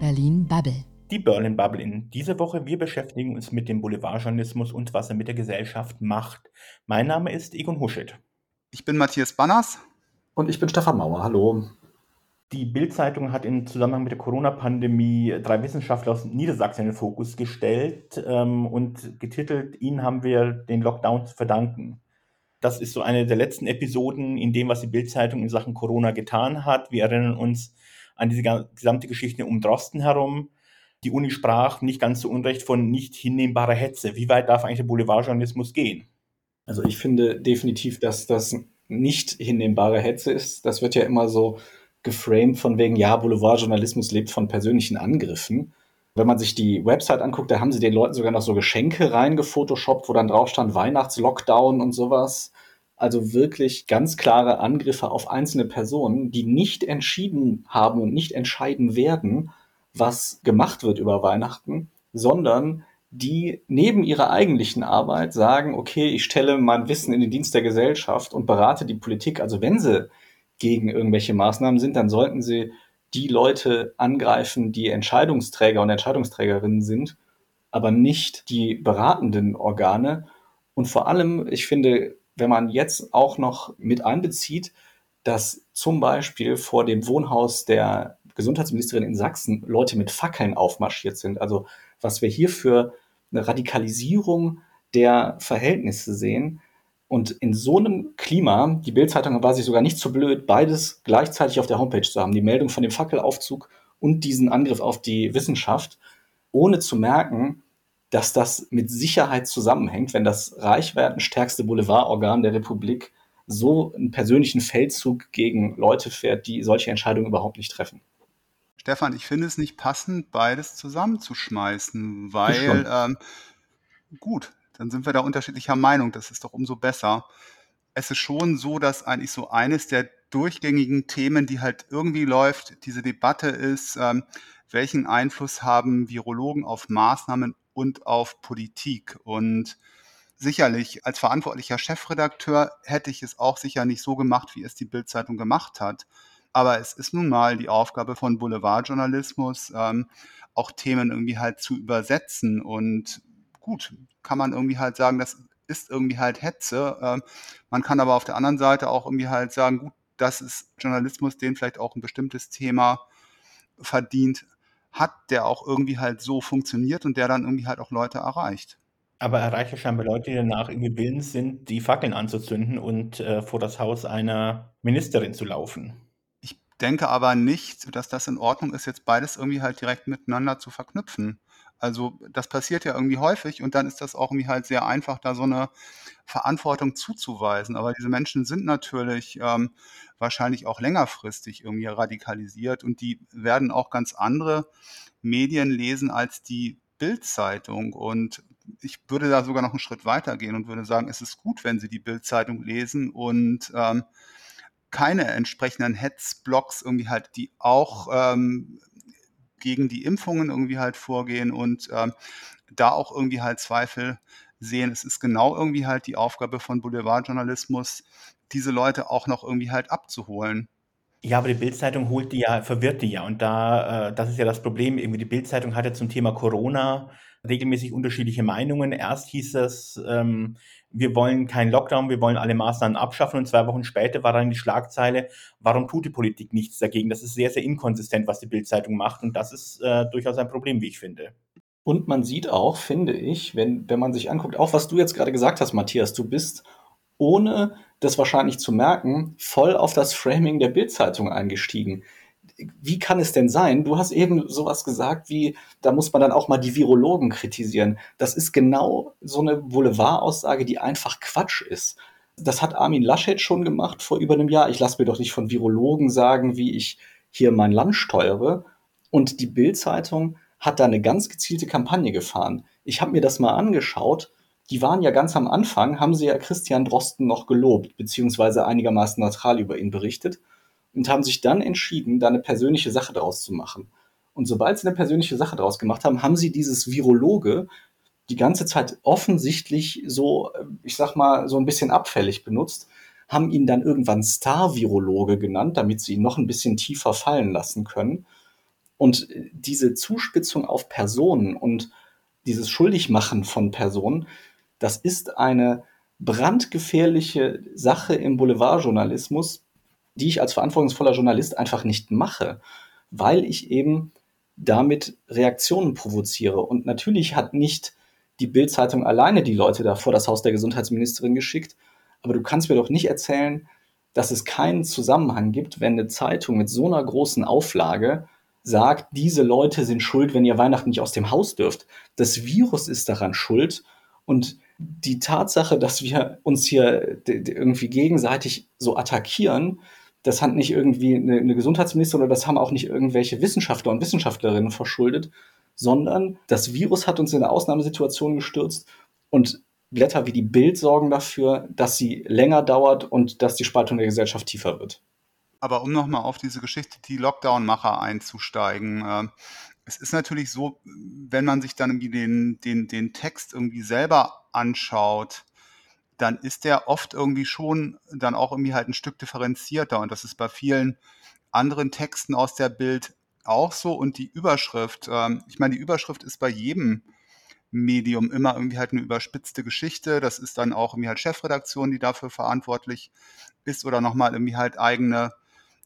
Berlin Bubble. Die Berlin Bubble in dieser Woche. Wir beschäftigen uns mit dem Boulevardjournalismus und was er mit der Gesellschaft macht. Mein Name ist Egon Huschet. Ich bin Matthias Banners. Und ich bin Stefan Mauer. Hallo. Die Bild-Zeitung hat im Zusammenhang mit der Corona-Pandemie drei Wissenschaftler aus Niedersachsen in den Fokus gestellt ähm, und getitelt, ihnen haben wir den Lockdown zu verdanken. Das ist so eine der letzten Episoden in dem, was die Bild-Zeitung in Sachen Corona getan hat. Wir erinnern uns an diese gesamte Geschichte um Drosten herum. Die Uni sprach nicht ganz zu Unrecht von nicht hinnehmbarer Hetze. Wie weit darf eigentlich der Boulevardjournalismus gehen? Also ich finde definitiv, dass das nicht hinnehmbare Hetze ist. Das wird ja immer so geframed von wegen, ja, Boulevardjournalismus lebt von persönlichen Angriffen. Wenn man sich die Website anguckt, da haben sie den Leuten sogar noch so Geschenke reingefotoshoppt, wo dann drauf stand Weihnachtslockdown und sowas. Also wirklich ganz klare Angriffe auf einzelne Personen, die nicht entschieden haben und nicht entscheiden werden, was gemacht wird über Weihnachten, sondern die neben ihrer eigentlichen Arbeit sagen, okay, ich stelle mein Wissen in den Dienst der Gesellschaft und berate die Politik. Also wenn sie gegen irgendwelche Maßnahmen sind, dann sollten sie die Leute angreifen, die Entscheidungsträger und Entscheidungsträgerinnen sind, aber nicht die beratenden Organe. Und vor allem, ich finde, wenn man jetzt auch noch mit einbezieht, dass zum Beispiel vor dem Wohnhaus der Gesundheitsministerin in Sachsen Leute mit Fackeln aufmarschiert sind. Also was wir hier für eine Radikalisierung der Verhältnisse sehen, und in so einem Klima, die Bildzeitung war sich sogar nicht so blöd, beides gleichzeitig auf der Homepage zu haben, die Meldung von dem Fackelaufzug und diesen Angriff auf die Wissenschaft, ohne zu merken, dass das mit Sicherheit zusammenhängt, wenn das reichwertenstärkste Boulevardorgan der Republik so einen persönlichen Feldzug gegen Leute fährt, die solche Entscheidungen überhaupt nicht treffen. Stefan, ich finde es nicht passend, beides zusammenzuschmeißen, weil ähm, gut, dann sind wir da unterschiedlicher Meinung. Das ist doch umso besser. Es ist schon so, dass eigentlich so eines der durchgängigen Themen, die halt irgendwie läuft, diese Debatte ist, ähm, welchen Einfluss haben Virologen auf Maßnahmen und auf Politik? Und sicherlich als verantwortlicher Chefredakteur hätte ich es auch sicher nicht so gemacht, wie es die Bildzeitung gemacht hat. Aber es ist nun mal die Aufgabe von Boulevardjournalismus, ähm, auch Themen irgendwie halt zu übersetzen. Und gut, kann man irgendwie halt sagen, das ist irgendwie halt Hetze. Ähm, man kann aber auf der anderen Seite auch irgendwie halt sagen, gut, das ist Journalismus, den vielleicht auch ein bestimmtes Thema verdient hat, der auch irgendwie halt so funktioniert und der dann irgendwie halt auch Leute erreicht. Aber erreicht ja scheinbar Leute, die danach irgendwie willens sind, die Fackeln anzuzünden und äh, vor das Haus einer Ministerin zu laufen. Ich denke aber nicht, dass das in Ordnung ist, jetzt beides irgendwie halt direkt miteinander zu verknüpfen. Also das passiert ja irgendwie häufig und dann ist das auch irgendwie halt sehr einfach, da so eine Verantwortung zuzuweisen. Aber diese Menschen sind natürlich ähm, wahrscheinlich auch längerfristig irgendwie radikalisiert und die werden auch ganz andere Medien lesen als die Bildzeitung. Und ich würde da sogar noch einen Schritt weiter gehen und würde sagen, es ist gut, wenn Sie die Bildzeitung lesen und ähm, keine entsprechenden Hetzblocks irgendwie halt, die auch ähm, gegen die Impfungen irgendwie halt vorgehen und ähm, da auch irgendwie halt Zweifel sehen. Es ist genau irgendwie halt die Aufgabe von Boulevardjournalismus, diese Leute auch noch irgendwie halt abzuholen. Ja, aber die Bildzeitung holt die ja, verwirrt die ja. Und da, äh, das ist ja das Problem. Irgendwie die Bildzeitung hatte zum Thema Corona regelmäßig unterschiedliche Meinungen. Erst hieß es, ähm, wir wollen keinen Lockdown, wir wollen alle Maßnahmen abschaffen. Und zwei Wochen später war dann die Schlagzeile, warum tut die Politik nichts dagegen? Das ist sehr, sehr inkonsistent, was die Bildzeitung macht. Und das ist äh, durchaus ein Problem, wie ich finde. Und man sieht auch, finde ich, wenn, wenn man sich anguckt, auch was du jetzt gerade gesagt hast, Matthias, du bist ohne das wahrscheinlich zu merken, voll auf das Framing der Bildzeitung eingestiegen wie kann es denn sein? Du hast eben sowas gesagt wie, da muss man dann auch mal die Virologen kritisieren. Das ist genau so eine Boulevardaussage, die einfach Quatsch ist. Das hat Armin Laschet schon gemacht vor über einem Jahr. Ich lasse mir doch nicht von Virologen sagen, wie ich hier mein Land steuere. Und die Bild-Zeitung hat da eine ganz gezielte Kampagne gefahren. Ich habe mir das mal angeschaut. Die waren ja ganz am Anfang, haben sie ja Christian Drosten noch gelobt, beziehungsweise einigermaßen neutral über ihn berichtet und haben sich dann entschieden, da eine persönliche Sache draus zu machen. Und sobald sie eine persönliche Sache draus gemacht haben, haben sie dieses Virologe die ganze Zeit offensichtlich so, ich sag mal, so ein bisschen abfällig benutzt, haben ihn dann irgendwann Star-Virologe genannt, damit sie ihn noch ein bisschen tiefer fallen lassen können. Und diese Zuspitzung auf Personen und dieses Schuldigmachen von Personen, das ist eine brandgefährliche Sache im Boulevardjournalismus, die ich als verantwortungsvoller Journalist einfach nicht mache, weil ich eben damit Reaktionen provoziere. Und natürlich hat nicht die Bildzeitung alleine die Leute da vor das Haus der Gesundheitsministerin geschickt, aber du kannst mir doch nicht erzählen, dass es keinen Zusammenhang gibt, wenn eine Zeitung mit so einer großen Auflage sagt, diese Leute sind schuld, wenn ihr Weihnachten nicht aus dem Haus dürft. Das Virus ist daran schuld und die Tatsache, dass wir uns hier irgendwie gegenseitig so attackieren, das hat nicht irgendwie eine, eine Gesundheitsministerin oder das haben auch nicht irgendwelche Wissenschaftler und Wissenschaftlerinnen verschuldet, sondern das Virus hat uns in eine Ausnahmesituation gestürzt und Blätter wie die Bild sorgen dafür, dass sie länger dauert und dass die Spaltung der Gesellschaft tiefer wird. Aber um nochmal auf diese Geschichte, die Lockdown-Macher einzusteigen, äh, es ist natürlich so, wenn man sich dann den, den, den Text irgendwie selber anschaut, dann ist der oft irgendwie schon dann auch irgendwie halt ein Stück differenzierter. Und das ist bei vielen anderen Texten aus der Bild auch so. Und die Überschrift, ähm, ich meine, die Überschrift ist bei jedem Medium immer irgendwie halt eine überspitzte Geschichte. Das ist dann auch irgendwie halt Chefredaktion, die dafür verantwortlich ist oder nochmal irgendwie halt eigene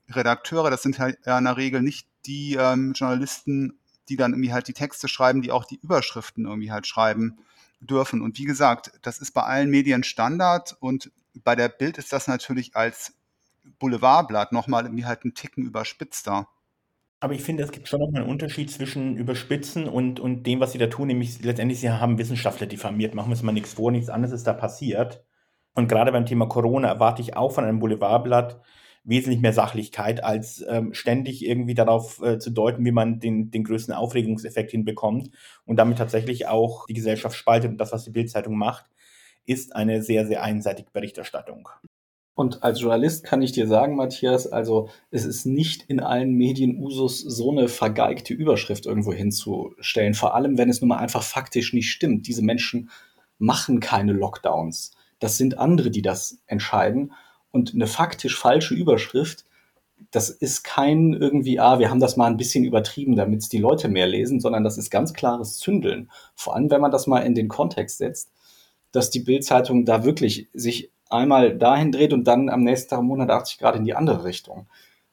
Redakteure. Das sind halt in der Regel nicht die ähm, Journalisten, die dann irgendwie halt die Texte schreiben, die auch die Überschriften irgendwie halt schreiben dürfen. Und wie gesagt, das ist bei allen Medien Standard und bei der Bild ist das natürlich als Boulevardblatt nochmal irgendwie halt einen Ticken überspitzter. Aber ich finde, es gibt schon nochmal einen Unterschied zwischen Überspitzen und, und dem, was sie da tun, nämlich letztendlich, sie haben Wissenschaftler diffamiert. Machen wir uns mal nichts vor, nichts anderes ist da passiert. Und gerade beim Thema Corona erwarte ich auch von einem Boulevardblatt wesentlich mehr Sachlichkeit, als ähm, ständig irgendwie darauf äh, zu deuten, wie man den, den größten Aufregungseffekt hinbekommt und damit tatsächlich auch die Gesellschaft spaltet. Und das, was die Bildzeitung macht, ist eine sehr, sehr einseitige Berichterstattung. Und als Journalist kann ich dir sagen, Matthias, also es ist nicht in allen Medien Usus, so eine vergeigte Überschrift irgendwo hinzustellen. Vor allem, wenn es nun mal einfach faktisch nicht stimmt. Diese Menschen machen keine Lockdowns. Das sind andere, die das entscheiden. Und eine faktisch falsche Überschrift, das ist kein irgendwie, ah, wir haben das mal ein bisschen übertrieben, damit es die Leute mehr lesen, sondern das ist ganz klares Zündeln. Vor allem, wenn man das mal in den Kontext setzt, dass die Bildzeitung da wirklich sich einmal dahin dreht und dann am nächsten Tag um 180 Grad in die andere Richtung.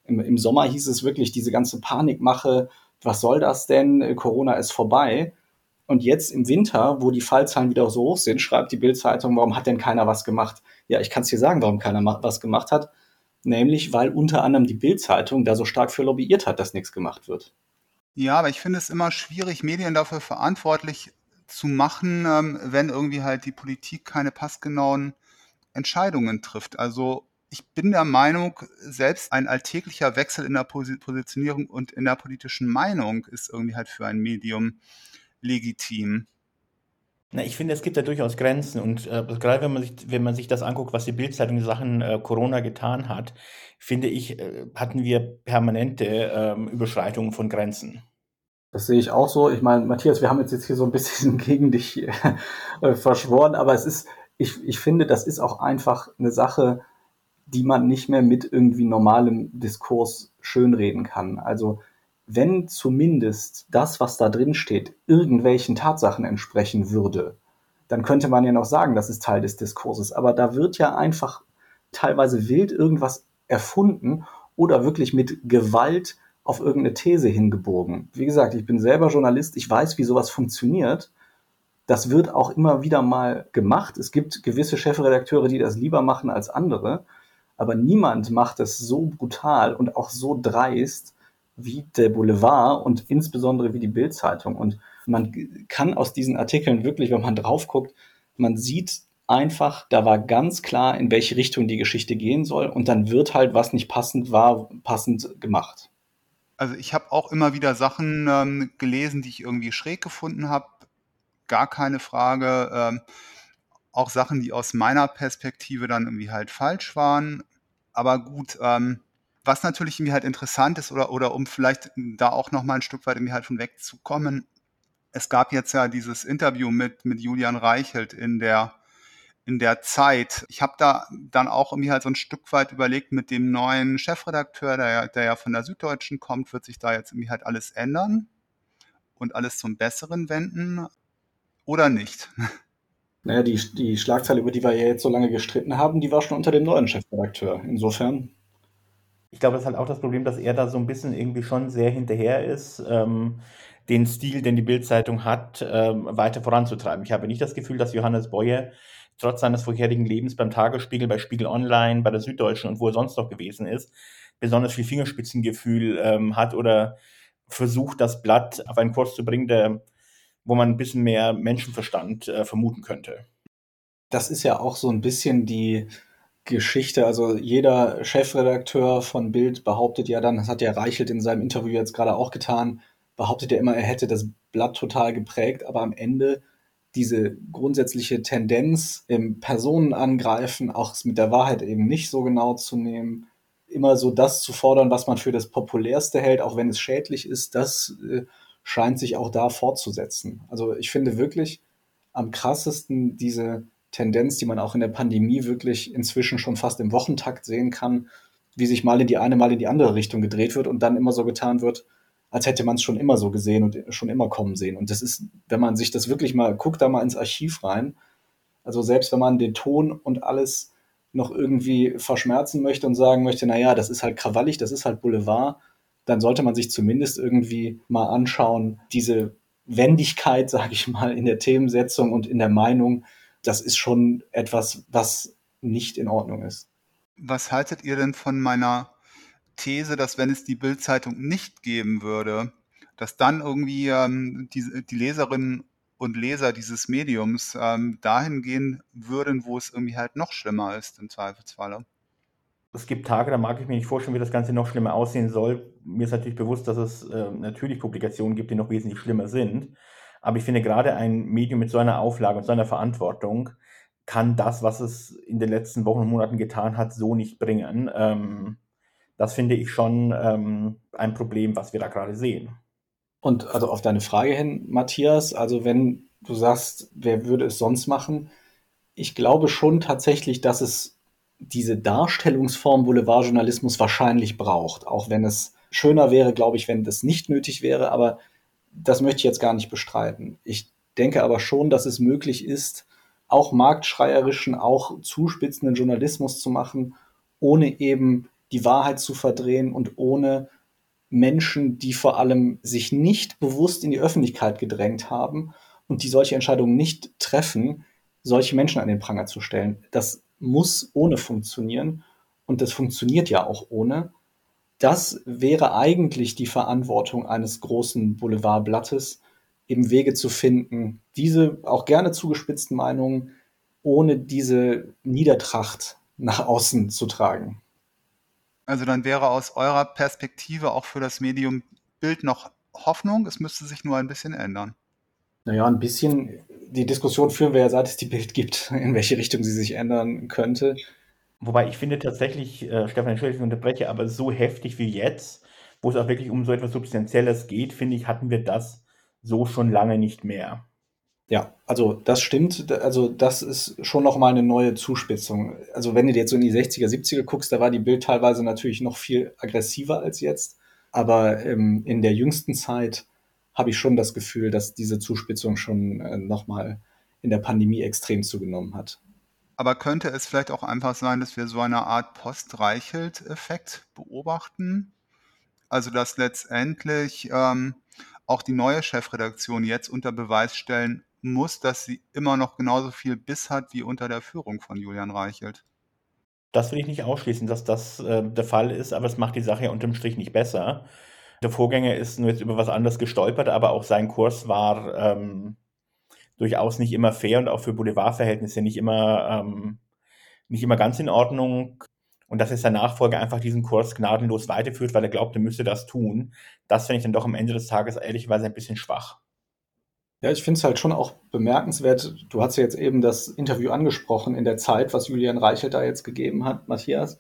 Im, Im, Sommer hieß es wirklich diese ganze Panikmache, was soll das denn? Corona ist vorbei. Und jetzt im Winter, wo die Fallzahlen wieder so hoch sind, schreibt die Bildzeitung, warum hat denn keiner was gemacht? Ja, ich kann es dir sagen, warum keiner was gemacht hat. Nämlich, weil unter anderem die Bildzeitung da so stark für lobbyiert hat, dass nichts gemacht wird. Ja, aber ich finde es immer schwierig, Medien dafür verantwortlich zu machen, ähm, wenn irgendwie halt die Politik keine passgenauen Entscheidungen trifft. Also ich bin der Meinung, selbst ein alltäglicher Wechsel in der Positionierung und in der politischen Meinung ist irgendwie halt für ein Medium legitim. Na, ich finde, es gibt da durchaus Grenzen und äh, gerade wenn man sich, wenn man sich das anguckt, was die Bildzeitung in Sachen äh, Corona getan hat, finde ich, äh, hatten wir permanente ähm, Überschreitungen von Grenzen. Das sehe ich auch so. Ich meine, Matthias, wir haben jetzt, jetzt hier so ein bisschen gegen dich äh, verschworen, aber es ist, ich, ich finde, das ist auch einfach eine Sache, die man nicht mehr mit irgendwie normalem Diskurs schönreden kann. Also wenn zumindest das, was da drin steht, irgendwelchen Tatsachen entsprechen würde, dann könnte man ja noch sagen, das ist Teil des Diskurses. Aber da wird ja einfach teilweise wild irgendwas erfunden oder wirklich mit Gewalt auf irgendeine These hingebogen. Wie gesagt, ich bin selber Journalist, ich weiß, wie sowas funktioniert das wird auch immer wieder mal gemacht. Es gibt gewisse Chefredakteure, die das lieber machen als andere. Aber niemand macht es so brutal und auch so dreist wie der Boulevard und insbesondere wie die Bildzeitung. Und man kann aus diesen Artikeln wirklich, wenn man drauf guckt, man sieht einfach, da war ganz klar, in welche Richtung die Geschichte gehen soll. Und dann wird halt, was nicht passend war, passend gemacht. Also ich habe auch immer wieder Sachen ähm, gelesen, die ich irgendwie schräg gefunden habe gar keine Frage. Ähm, auch Sachen, die aus meiner Perspektive dann irgendwie halt falsch waren. Aber gut, ähm, was natürlich irgendwie halt interessant ist oder, oder um vielleicht da auch noch mal ein Stück weit irgendwie halt von wegzukommen, es gab jetzt ja dieses Interview mit, mit Julian Reichelt in der, in der Zeit. Ich habe da dann auch irgendwie halt so ein Stück weit überlegt, mit dem neuen Chefredakteur, der, der ja von der Süddeutschen kommt, wird sich da jetzt irgendwie halt alles ändern und alles zum Besseren wenden oder nicht? Naja, die, die Schlagzeile, über die wir ja jetzt so lange gestritten haben, die war schon unter dem neuen Chefredakteur. Insofern. Ich glaube, das ist halt auch das Problem, dass er da so ein bisschen irgendwie schon sehr hinterher ist, ähm, den Stil, den die Bildzeitung hat, ähm, weiter voranzutreiben. Ich habe nicht das Gefühl, dass Johannes Boyer trotz seines vorherigen Lebens beim Tagesspiegel, bei Spiegel Online, bei der Süddeutschen und wo er sonst noch gewesen ist, besonders viel Fingerspitzengefühl ähm, hat oder versucht, das Blatt auf einen Kurs zu bringen, der, wo man ein bisschen mehr Menschenverstand äh, vermuten könnte. Das ist ja auch so ein bisschen die Geschichte. Also jeder Chefredakteur von Bild behauptet ja dann, das hat ja Reichelt in seinem Interview jetzt gerade auch getan, behauptet ja immer, er hätte das Blatt total geprägt, aber am Ende diese grundsätzliche Tendenz im Personenangreifen, auch mit der Wahrheit eben nicht so genau zu nehmen, immer so das zu fordern, was man für das Populärste hält, auch wenn es schädlich ist, das äh, scheint sich auch da fortzusetzen. Also ich finde wirklich am krassesten diese Tendenz, die man auch in der Pandemie wirklich inzwischen schon fast im Wochentakt sehen kann, wie sich mal in die eine, mal in die andere Richtung gedreht wird und dann immer so getan wird, als hätte man es schon immer so gesehen und schon immer kommen sehen. Und das ist, wenn man sich das wirklich mal, guckt da mal ins Archiv rein, also selbst wenn man den Ton und alles noch irgendwie verschmerzen möchte und sagen möchte, naja, das ist halt krawallig, das ist halt Boulevard, dann sollte man sich zumindest irgendwie mal anschauen, diese Wendigkeit, sage ich mal, in der Themensetzung und in der Meinung, das ist schon etwas, was nicht in Ordnung ist. Was haltet ihr denn von meiner These, dass wenn es die Bildzeitung nicht geben würde, dass dann irgendwie ähm, die, die Leserinnen und Leser dieses Mediums ähm, dahin gehen würden, wo es irgendwie halt noch schlimmer ist im Zweifelsfalle. Es gibt Tage, da mag ich mir nicht vorstellen, wie das Ganze noch schlimmer aussehen soll. Mir ist natürlich bewusst, dass es äh, natürlich Publikationen gibt, die noch wesentlich schlimmer sind. Aber ich finde, gerade ein Medium mit so einer Auflage und so einer Verantwortung kann das, was es in den letzten Wochen und Monaten getan hat, so nicht bringen. Ähm, das finde ich schon ähm, ein Problem, was wir da gerade sehen. Und also auf deine Frage hin, Matthias, also wenn du sagst, wer würde es sonst machen? Ich glaube schon tatsächlich, dass es diese Darstellungsform Boulevardjournalismus wahrscheinlich braucht, auch wenn es schöner wäre, glaube ich, wenn das nicht nötig wäre, aber das möchte ich jetzt gar nicht bestreiten. Ich denke aber schon, dass es möglich ist, auch marktschreierischen, auch zuspitzenden Journalismus zu machen, ohne eben die Wahrheit zu verdrehen und ohne Menschen, die vor allem sich nicht bewusst in die Öffentlichkeit gedrängt haben und die solche Entscheidungen nicht treffen, solche Menschen an den Pranger zu stellen. Das muss ohne funktionieren und das funktioniert ja auch ohne. Das wäre eigentlich die Verantwortung eines großen Boulevardblattes, eben Wege zu finden, diese auch gerne zugespitzten Meinungen ohne diese Niedertracht nach außen zu tragen. Also dann wäre aus eurer Perspektive auch für das Medium Bild noch Hoffnung, es müsste sich nur ein bisschen ändern. Naja, ein bisschen. Die Diskussion führen wir ja, seit es die Bild gibt, in welche Richtung sie sich ändern könnte. Wobei ich finde tatsächlich, äh, Stefan, entschuldige, ich unterbreche, aber so heftig wie jetzt, wo es auch wirklich um so etwas Substanzielles geht, finde ich, hatten wir das so schon lange nicht mehr. Ja, also das stimmt. Also das ist schon nochmal eine neue Zuspitzung. Also wenn du jetzt so in die 60er, 70er guckst, da war die Bild teilweise natürlich noch viel aggressiver als jetzt. Aber ähm, in der jüngsten Zeit habe ich schon das Gefühl, dass diese Zuspitzung schon äh, nochmal in der Pandemie extrem zugenommen hat. Aber könnte es vielleicht auch einfach sein, dass wir so eine Art Postreichelt-Effekt beobachten? Also dass letztendlich ähm, auch die neue Chefredaktion jetzt unter Beweis stellen muss, dass sie immer noch genauso viel Biss hat wie unter der Führung von Julian Reichelt. Das will ich nicht ausschließen, dass das äh, der Fall ist, aber es macht die Sache ja unterm Strich nicht besser. Der Vorgänger ist nur jetzt über was anderes gestolpert, aber auch sein Kurs war ähm, durchaus nicht immer fair und auch für Boulevardverhältnisse nicht immer, ähm, nicht immer ganz in Ordnung. Und dass jetzt sein Nachfolger einfach diesen Kurs gnadenlos weiterführt, weil er glaubt, er müsste das tun, das finde ich dann doch am Ende des Tages ehrlicherweise ein bisschen schwach. Ja, ich finde es halt schon auch bemerkenswert. Du hast ja jetzt eben das Interview angesprochen in der Zeit, was Julian Reichelt da jetzt gegeben hat, Matthias.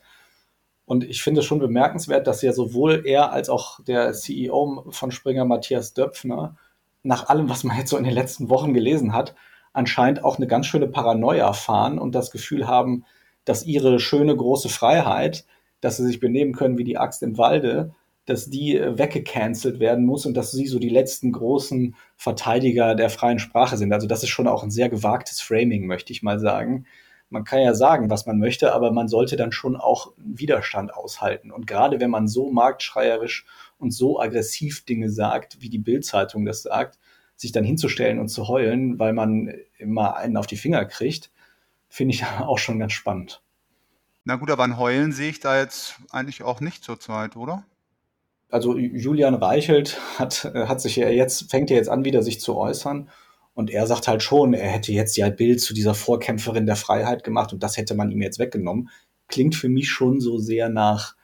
Und ich finde es schon bemerkenswert, dass ja sowohl er als auch der CEO von Springer, Matthias Döpfner, nach allem, was man jetzt so in den letzten Wochen gelesen hat, anscheinend auch eine ganz schöne Paranoia fahren und das Gefühl haben, dass ihre schöne große Freiheit, dass sie sich benehmen können wie die Axt im Walde, dass die äh, weggecancelt werden muss und dass sie so die letzten großen Verteidiger der freien Sprache sind. Also das ist schon auch ein sehr gewagtes Framing, möchte ich mal sagen. Man kann ja sagen, was man möchte, aber man sollte dann schon auch Widerstand aushalten. Und gerade wenn man so marktschreierisch und so aggressiv Dinge sagt, wie die Bildzeitung das sagt, sich dann hinzustellen und zu heulen, weil man immer einen auf die Finger kriegt, finde ich auch schon ganz spannend. Na gut, aber ein Heulen sehe ich da jetzt eigentlich auch nicht zurzeit, oder? also Julian Reichelt hat, äh, hat sich ja jetzt, fängt ja jetzt an, wieder sich zu äußern. Und er sagt halt schon, er hätte jetzt ja Bild zu dieser Vorkämpferin der Freiheit gemacht und das hätte man ihm jetzt weggenommen. Klingt für mich schon so sehr nach,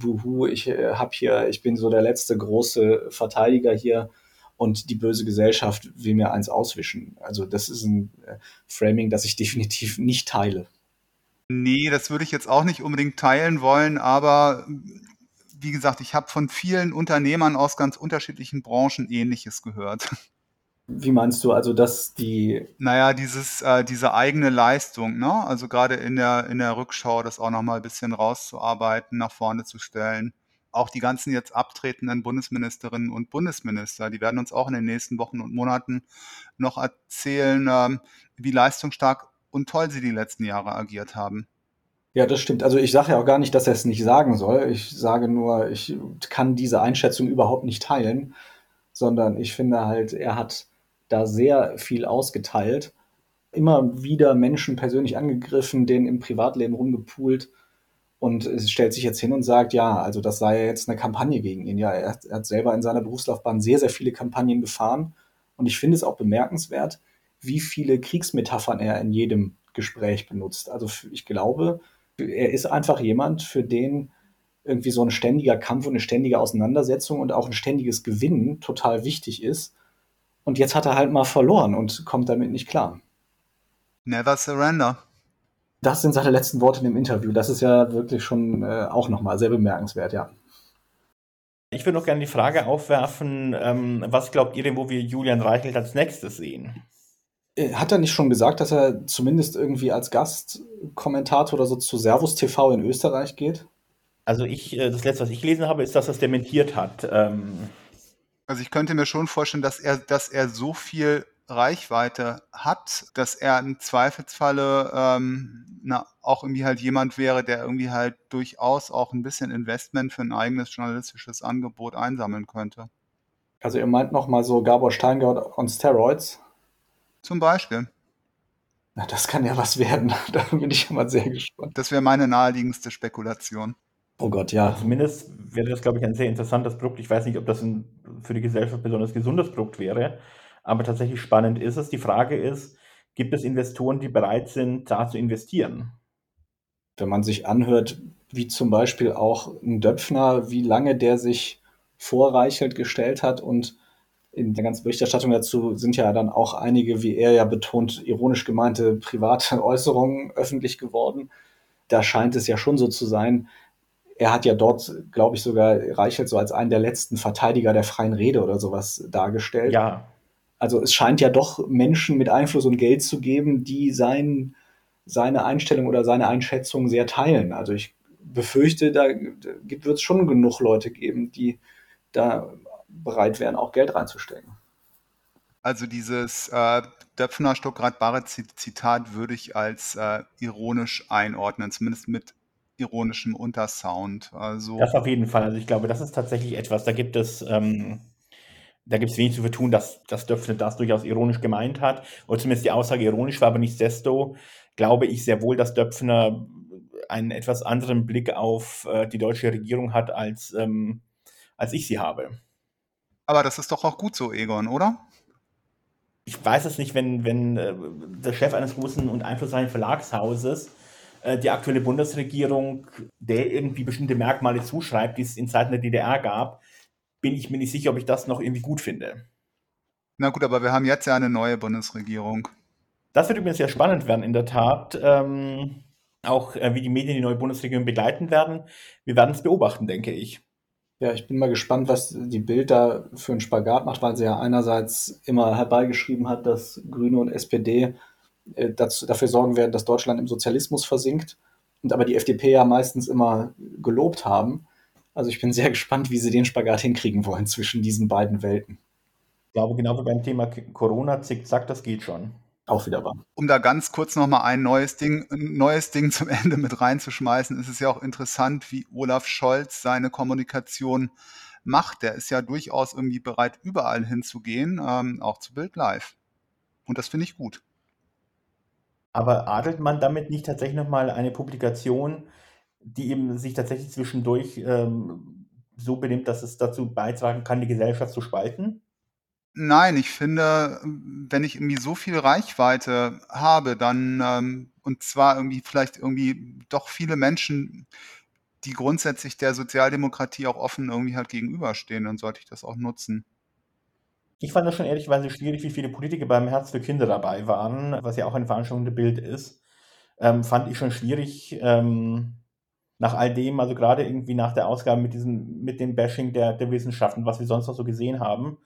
wuhu, ich äh, hab hier, ich bin so der letzte große Verteidiger hier und die böse Gesellschaft will mir eins auswischen. Also das ist ein äh, Framing, das ich definitiv nicht teile. Nee, das würde ich jetzt auch nicht unbedingt teilen wollen, aber wie gesagt, ich habe von vielen Unternehmern aus ganz unterschiedlichen Branchen Ähnliches gehört. Wie meinst du also, dass die. Naja, dieses, äh, diese eigene Leistung, ne? Also gerade in der, in der Rückschau, das auch nochmal ein bisschen rauszuarbeiten, nach vorne zu stellen. Auch die ganzen jetzt abtretenden Bundesministerinnen und Bundesminister, die werden uns auch in den nächsten Wochen und Monaten noch erzählen, ähm, wie leistungsstark und toll sie die letzten Jahre agiert haben. Ja, das stimmt. Also ich sage ja auch gar nicht, dass er es nicht sagen soll. Ich sage nur, ich kann diese Einschätzung überhaupt nicht teilen, sondern ich finde halt, er hat da sehr viel ausgeteilt, immer wieder Menschen persönlich angegriffen, denen im Privatleben rumgepult und es stellt sich jetzt hin und sagt, ja, also das sei jetzt eine Kampagne gegen ihn. Ja, er, er hat selber in seiner Berufslaufbahn sehr, sehr viele Kampagnen gefahren und ich finde es auch bemerkenswert, wie viele Kriegsmetaphern er in jedem Gespräch benutzt. Also ich glaube, er ist einfach jemand, für den irgendwie so ein ständiger Kampf und eine ständige Auseinandersetzung und auch ein ständiges Gewinnen total wichtig ist. Und jetzt hat er halt mal verloren und kommt damit nicht klar. Never surrender. Das sind seine letzten Worte in dem Interview. Das ist ja wirklich schon äh, auch nochmal sehr bemerkenswert, ja. Ich würde noch gerne die Frage aufwerfen, ähm, was glaubt ihr denn, wo wir Julian Reichelt als nächstes sehen? Äh, hat er nicht schon gesagt, dass er zumindest irgendwie als Gastkommentator oder so zu Servus TV in Österreich geht? Also ich, äh, das letzte, was ich gelesen habe, ist, dass er es dementiert hat. Ähm also ich könnte mir schon vorstellen, dass er, dass er so viel Reichweite hat, dass er im Zweifelsfalle ähm, na, auch irgendwie halt jemand wäre, der irgendwie halt durchaus auch ein bisschen Investment für ein eigenes journalistisches Angebot einsammeln könnte. Also ihr meint nochmal so Gabor Steingart on Steroids? Zum Beispiel. Na, das kann ja was werden. Da bin ich immer sehr gespannt. Das wäre meine naheliegendste Spekulation. Oh Gott, ja. Zumindest wäre das, glaube ich, ein sehr interessantes Produkt. Ich weiß nicht, ob das ein, für die Gesellschaft besonders gesundes Produkt wäre, aber tatsächlich spannend ist es. Die Frage ist, gibt es Investoren, die bereit sind, da zu investieren? Wenn man sich anhört, wie zum Beispiel auch ein Döpfner, wie lange der sich vorreichelt gestellt hat und in der ganzen Berichterstattung dazu sind ja dann auch einige, wie er ja betont, ironisch gemeinte private Äußerungen öffentlich geworden. Da scheint es ja schon so zu sein, er hat ja dort, glaube ich, sogar Reichelt so als einen der letzten Verteidiger der freien Rede oder sowas dargestellt. Ja. Also es scheint ja doch Menschen mit Einfluss und Geld zu geben, die sein, seine Einstellung oder seine Einschätzung sehr teilen. Also ich befürchte, da wird es schon genug Leute geben, die da bereit wären, auch Geld reinzustecken. Also dieses äh, Döpfner Stuckrad Barre Zitat würde ich als äh, ironisch einordnen, zumindest mit ironischem Untersound. Also das auf jeden Fall. Also ich glaube, das ist tatsächlich etwas, da gibt es, ähm, da gibt es wenig zu vertun, dass, dass Döpfner das durchaus ironisch gemeint hat. Oder zumindest die Aussage ironisch war, aber nicht desto glaube ich sehr wohl, dass Döpfner einen etwas anderen Blick auf äh, die deutsche Regierung hat, als, ähm, als ich sie habe. Aber das ist doch auch gut so, Egon, oder? Ich weiß es nicht, wenn, wenn äh, der Chef eines großen und einflussreichen Verlagshauses die aktuelle Bundesregierung der irgendwie bestimmte Merkmale zuschreibt, die es in Zeiten der DDR gab, bin ich mir nicht sicher, ob ich das noch irgendwie gut finde. Na gut, aber wir haben jetzt ja eine neue Bundesregierung. Das wird übrigens sehr spannend werden, in der Tat. Ähm, auch äh, wie die Medien die neue Bundesregierung begleiten werden. Wir werden es beobachten, denke ich. Ja, ich bin mal gespannt, was die Bild da für einen Spagat macht, weil sie ja einerseits immer herbeigeschrieben hat, dass Grüne und SPD äh, dazu, dafür sorgen werden, dass Deutschland im Sozialismus versinkt und aber die FDP ja meistens immer gelobt haben. Also ich bin sehr gespannt, wie sie den Spagat hinkriegen wollen zwischen diesen beiden Welten. Ich glaube, genau wie beim Thema Corona, zickzack, das geht schon. Auch wieder wahr. Um da ganz kurz nochmal ein neues Ding, ein neues Ding zum Ende mit reinzuschmeißen, ist es ja auch interessant, wie Olaf Scholz seine Kommunikation macht. Der ist ja durchaus irgendwie bereit, überall hinzugehen, ähm, auch zu Bild Live. Und das finde ich gut. Aber adelt man damit nicht tatsächlich nochmal eine Publikation, die eben sich tatsächlich zwischendurch ähm, so benimmt, dass es dazu beitragen kann, die Gesellschaft zu spalten? Nein, ich finde, wenn ich irgendwie so viel Reichweite habe, dann ähm, und zwar irgendwie vielleicht irgendwie doch viele Menschen, die grundsätzlich der Sozialdemokratie auch offen irgendwie halt gegenüberstehen, dann sollte ich das auch nutzen. Ich fand das schon ehrlicherweise schwierig, wie viele Politiker beim Herz für Kinder dabei waren, was ja auch eine Veranstaltung der Bild ist. Ähm, fand ich schon schwierig, ähm, nach all dem, also gerade irgendwie nach der Ausgabe mit diesem, mit dem Bashing der, der Wissenschaften, was wir sonst noch so gesehen haben,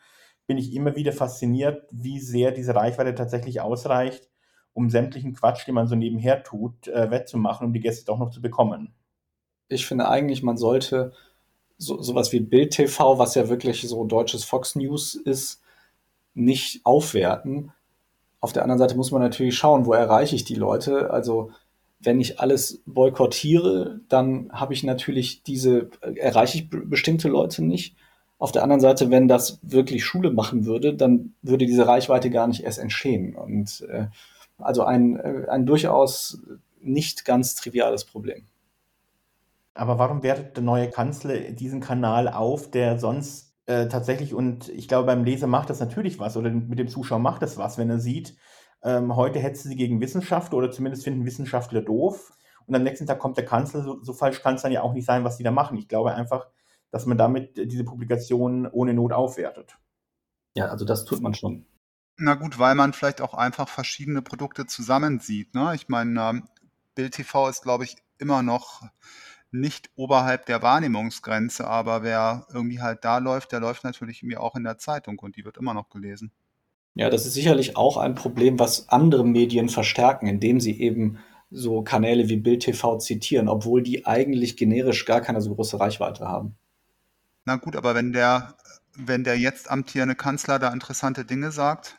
bin ich immer wieder fasziniert, wie sehr diese Reichweite tatsächlich ausreicht, um sämtlichen Quatsch, den man so nebenher tut, äh, wettzumachen, um die Gäste doch noch zu bekommen. Ich finde eigentlich, man sollte so, sowas wie Bild TV, was ja wirklich so deutsches Fox News ist, nicht aufwerten. Auf der anderen Seite muss man natürlich schauen, wo erreiche ich die Leute. Also wenn ich alles boykottiere, dann habe ich natürlich diese, erreiche ich bestimmte Leute nicht. Auf der anderen Seite, wenn das wirklich Schule machen würde, dann würde diese Reichweite gar nicht erst entstehen. Und äh, also ein, äh, ein durchaus nicht ganz triviales Problem. Aber warum wertet der neue Kanzler diesen Kanal auf, der sonst äh, tatsächlich, und ich glaube, beim Leser macht das natürlich was, oder mit dem Zuschauer macht das was, wenn er sieht, ähm, heute hetzt sie gegen Wissenschaft oder zumindest finden Wissenschaftler doof. Und am nächsten Tag kommt der Kanzler, so, so falsch kann es dann ja auch nicht sein, was die da machen. Ich glaube einfach, dass man damit diese Publikation ohne Not aufwertet. Ja, also das tut man schon. Na gut, weil man vielleicht auch einfach verschiedene Produkte zusammensieht. Ne? Ich meine, ähm, Bild TV ist, glaube ich, immer noch nicht oberhalb der Wahrnehmungsgrenze, aber wer irgendwie halt da läuft, der läuft natürlich irgendwie auch in der Zeitung und die wird immer noch gelesen. Ja, das ist sicherlich auch ein Problem, was andere Medien verstärken, indem sie eben so Kanäle wie Bild TV zitieren, obwohl die eigentlich generisch gar keine so große Reichweite haben. Na gut, aber wenn der, wenn der jetzt amtierende Kanzler da interessante Dinge sagt.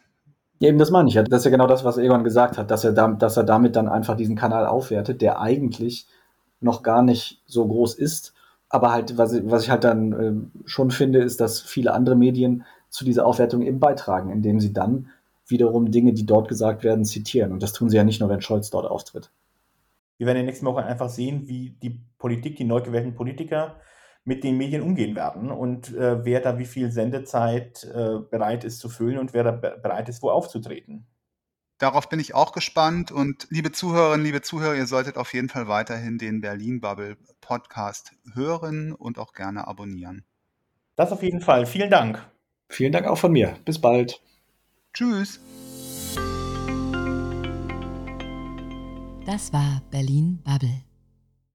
Ja, eben das meine ich ja. Das ist ja genau das, was Egon gesagt hat, dass er, da, dass er damit dann einfach diesen Kanal aufwertet, der eigentlich noch gar nicht so groß ist. Aber halt, was, was ich halt dann äh, schon finde, ist, dass viele andere Medien zu dieser Aufwertung eben beitragen, indem sie dann wiederum Dinge, die dort gesagt werden, zitieren. Und das tun sie ja nicht nur, wenn Scholz dort auftritt. Wir werden in den nächsten Wochen einfach sehen, wie die Politik, die neu gewählten Politiker mit den Medien umgehen werden und äh, wer da wie viel Sendezeit äh, bereit ist zu füllen und wer da bereit ist, wo aufzutreten. Darauf bin ich auch gespannt und liebe Zuhörerinnen, liebe Zuhörer, ihr solltet auf jeden Fall weiterhin den Berlin Bubble Podcast hören und auch gerne abonnieren. Das auf jeden Fall. Vielen Dank. Vielen Dank auch von mir. Bis bald. Tschüss. Das war Berlin Bubble.